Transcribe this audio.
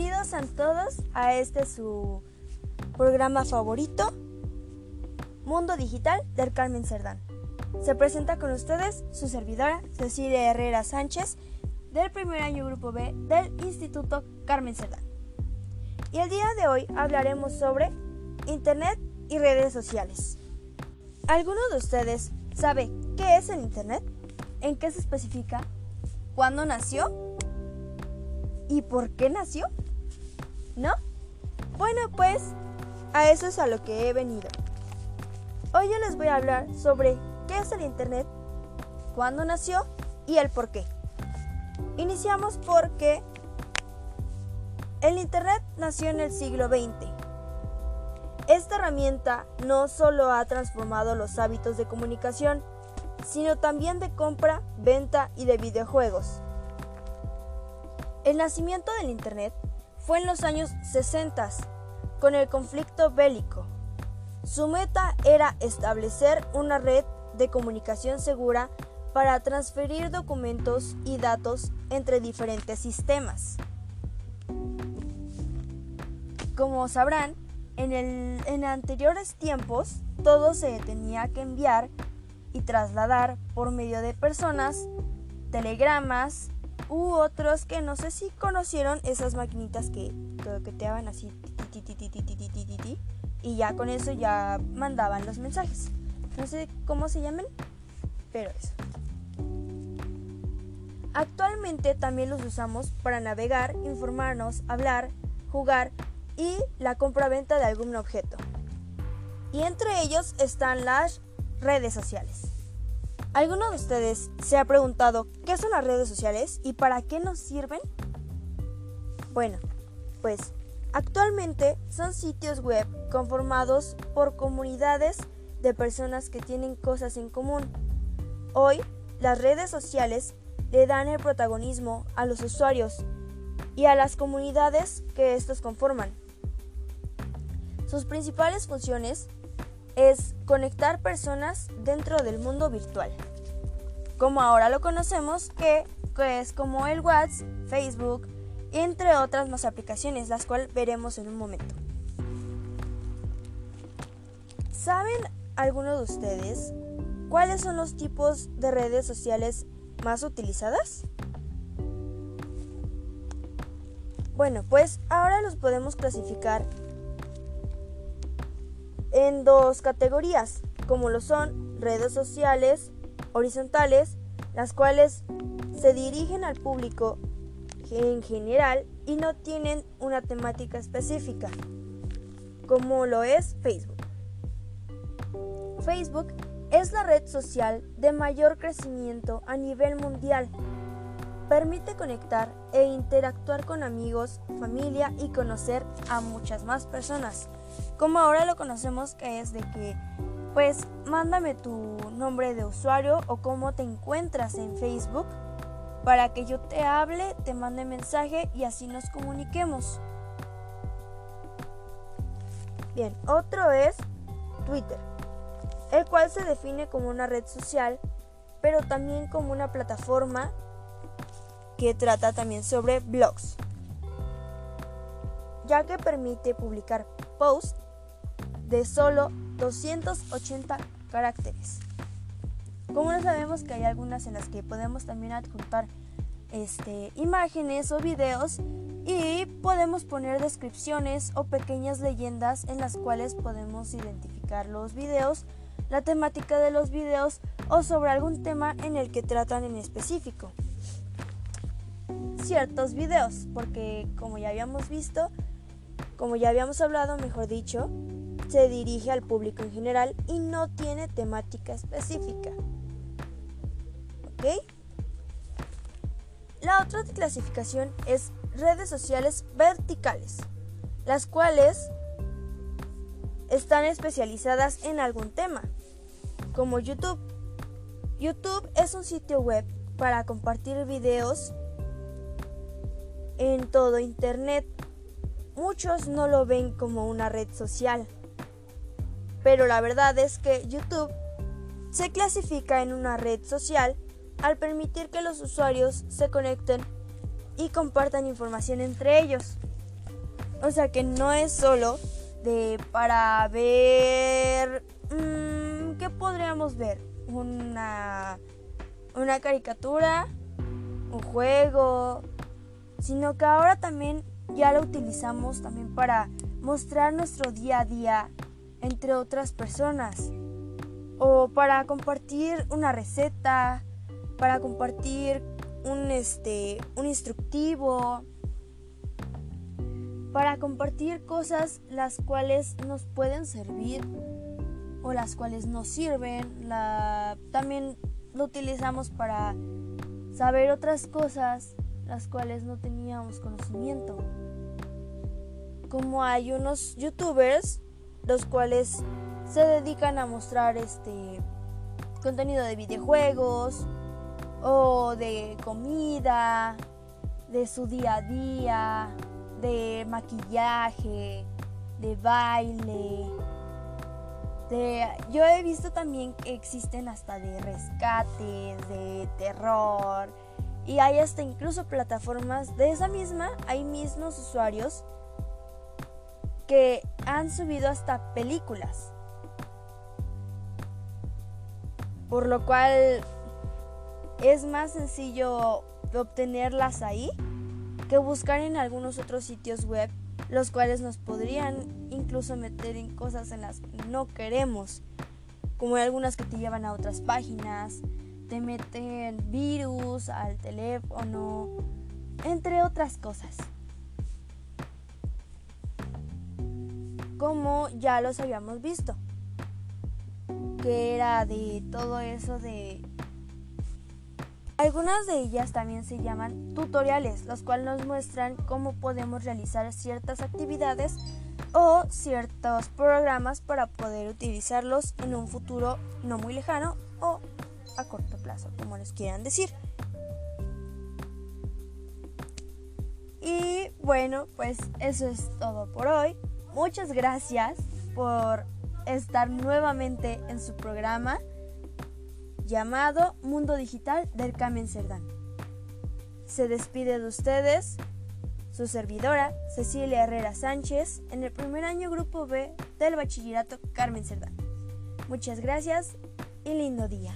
Bienvenidos a todos a este su programa favorito, Mundo Digital del Carmen Cerdán. Se presenta con ustedes su servidora Cecilia Herrera Sánchez del primer año Grupo B del Instituto Carmen Cerdán. Y el día de hoy hablaremos sobre Internet y redes sociales. ¿Alguno de ustedes sabe qué es el Internet? ¿En qué se especifica? ¿Cuándo nació? ¿Y por qué nació? ¿No? Bueno, pues a eso es a lo que he venido. Hoy yo les voy a hablar sobre qué es el Internet, cuándo nació y el por qué. Iniciamos porque el Internet nació en el siglo XX. Esta herramienta no solo ha transformado los hábitos de comunicación, sino también de compra, venta y de videojuegos. El nacimiento del Internet fue en los años 60, con el conflicto bélico. Su meta era establecer una red de comunicación segura para transferir documentos y datos entre diferentes sistemas. Como sabrán, en, en anteriores tiempos todo se tenía que enviar y trasladar por medio de personas, telegramas u otros que no sé si conocieron esas maquinitas que toqueteaban así y ya con eso ya mandaban los mensajes. No sé cómo se llaman, pero eso. Actualmente también los usamos para navegar, informarnos, hablar, jugar y la compra-venta de algún objeto. Y entre ellos están las redes sociales. ¿Alguno de ustedes se ha preguntado qué son las redes sociales y para qué nos sirven? Bueno, pues actualmente son sitios web conformados por comunidades de personas que tienen cosas en común. Hoy, las redes sociales le dan el protagonismo a los usuarios y a las comunidades que estos conforman. Sus principales funciones es conectar personas dentro del mundo virtual, como ahora lo conocemos, que, es como el WhatsApp, Facebook, entre otras más aplicaciones, las cuales veremos en un momento. ¿Saben algunos de ustedes cuáles son los tipos de redes sociales más utilizadas? Bueno, pues ahora los podemos clasificar en dos categorías, como lo son redes sociales horizontales, las cuales se dirigen al público en general y no tienen una temática específica, como lo es Facebook. Facebook es la red social de mayor crecimiento a nivel mundial. Permite conectar e interactuar con amigos, familia y conocer a muchas más personas como ahora lo conocemos que es de que pues mándame tu nombre de usuario o cómo te encuentras en Facebook para que yo te hable, te mande mensaje y así nos comuniquemos. Bien, otro es Twitter, el cual se define como una red social, pero también como una plataforma que trata también sobre blogs, ya que permite publicar posts de solo 280 caracteres. Como no sabemos que hay algunas en las que podemos también adjuntar este, imágenes o videos y podemos poner descripciones o pequeñas leyendas en las cuales podemos identificar los videos, la temática de los videos o sobre algún tema en el que tratan en específico. Ciertos videos, porque como ya habíamos visto, como ya habíamos hablado, mejor dicho, se dirige al público en general y no tiene temática específica. ¿Ok? La otra clasificación es redes sociales verticales, las cuales están especializadas en algún tema, como YouTube. YouTube es un sitio web para compartir videos en todo Internet. Muchos no lo ven como una red social, pero la verdad es que YouTube se clasifica en una red social al permitir que los usuarios se conecten y compartan información entre ellos. O sea que no es solo de para ver... Mmm, ¿Qué podríamos ver? Una, una caricatura, un juego, sino que ahora también ya lo utilizamos también para mostrar nuestro día a día entre otras personas. O para compartir una receta, para compartir un este un instructivo, para compartir cosas las cuales nos pueden servir o las cuales nos sirven. La, también lo utilizamos para saber otras cosas las cuales no teníamos conocimiento. Como hay unos youtubers los cuales se dedican a mostrar este contenido de videojuegos o de comida, de su día a día, de maquillaje, de baile. De, yo he visto también que existen hasta de rescate, de terror. Y hay hasta incluso plataformas de esa misma, hay mismos usuarios que han subido hasta películas. Por lo cual es más sencillo obtenerlas ahí que buscar en algunos otros sitios web, los cuales nos podrían incluso meter en cosas en las que no queremos, como algunas que te llevan a otras páginas, te meten virus al teléfono, entre otras cosas. Como ya los habíamos visto, que era de todo eso de algunas de ellas también se llaman tutoriales, los cuales nos muestran cómo podemos realizar ciertas actividades o ciertos programas para poder utilizarlos en un futuro no muy lejano o a corto plazo, como les quieran decir. Y bueno, pues eso es todo por hoy. Muchas gracias por estar nuevamente en su programa llamado Mundo Digital del Carmen Cerdán. Se despide de ustedes su servidora Cecilia Herrera Sánchez en el primer año Grupo B del Bachillerato Carmen Cerdán. Muchas gracias y lindo día.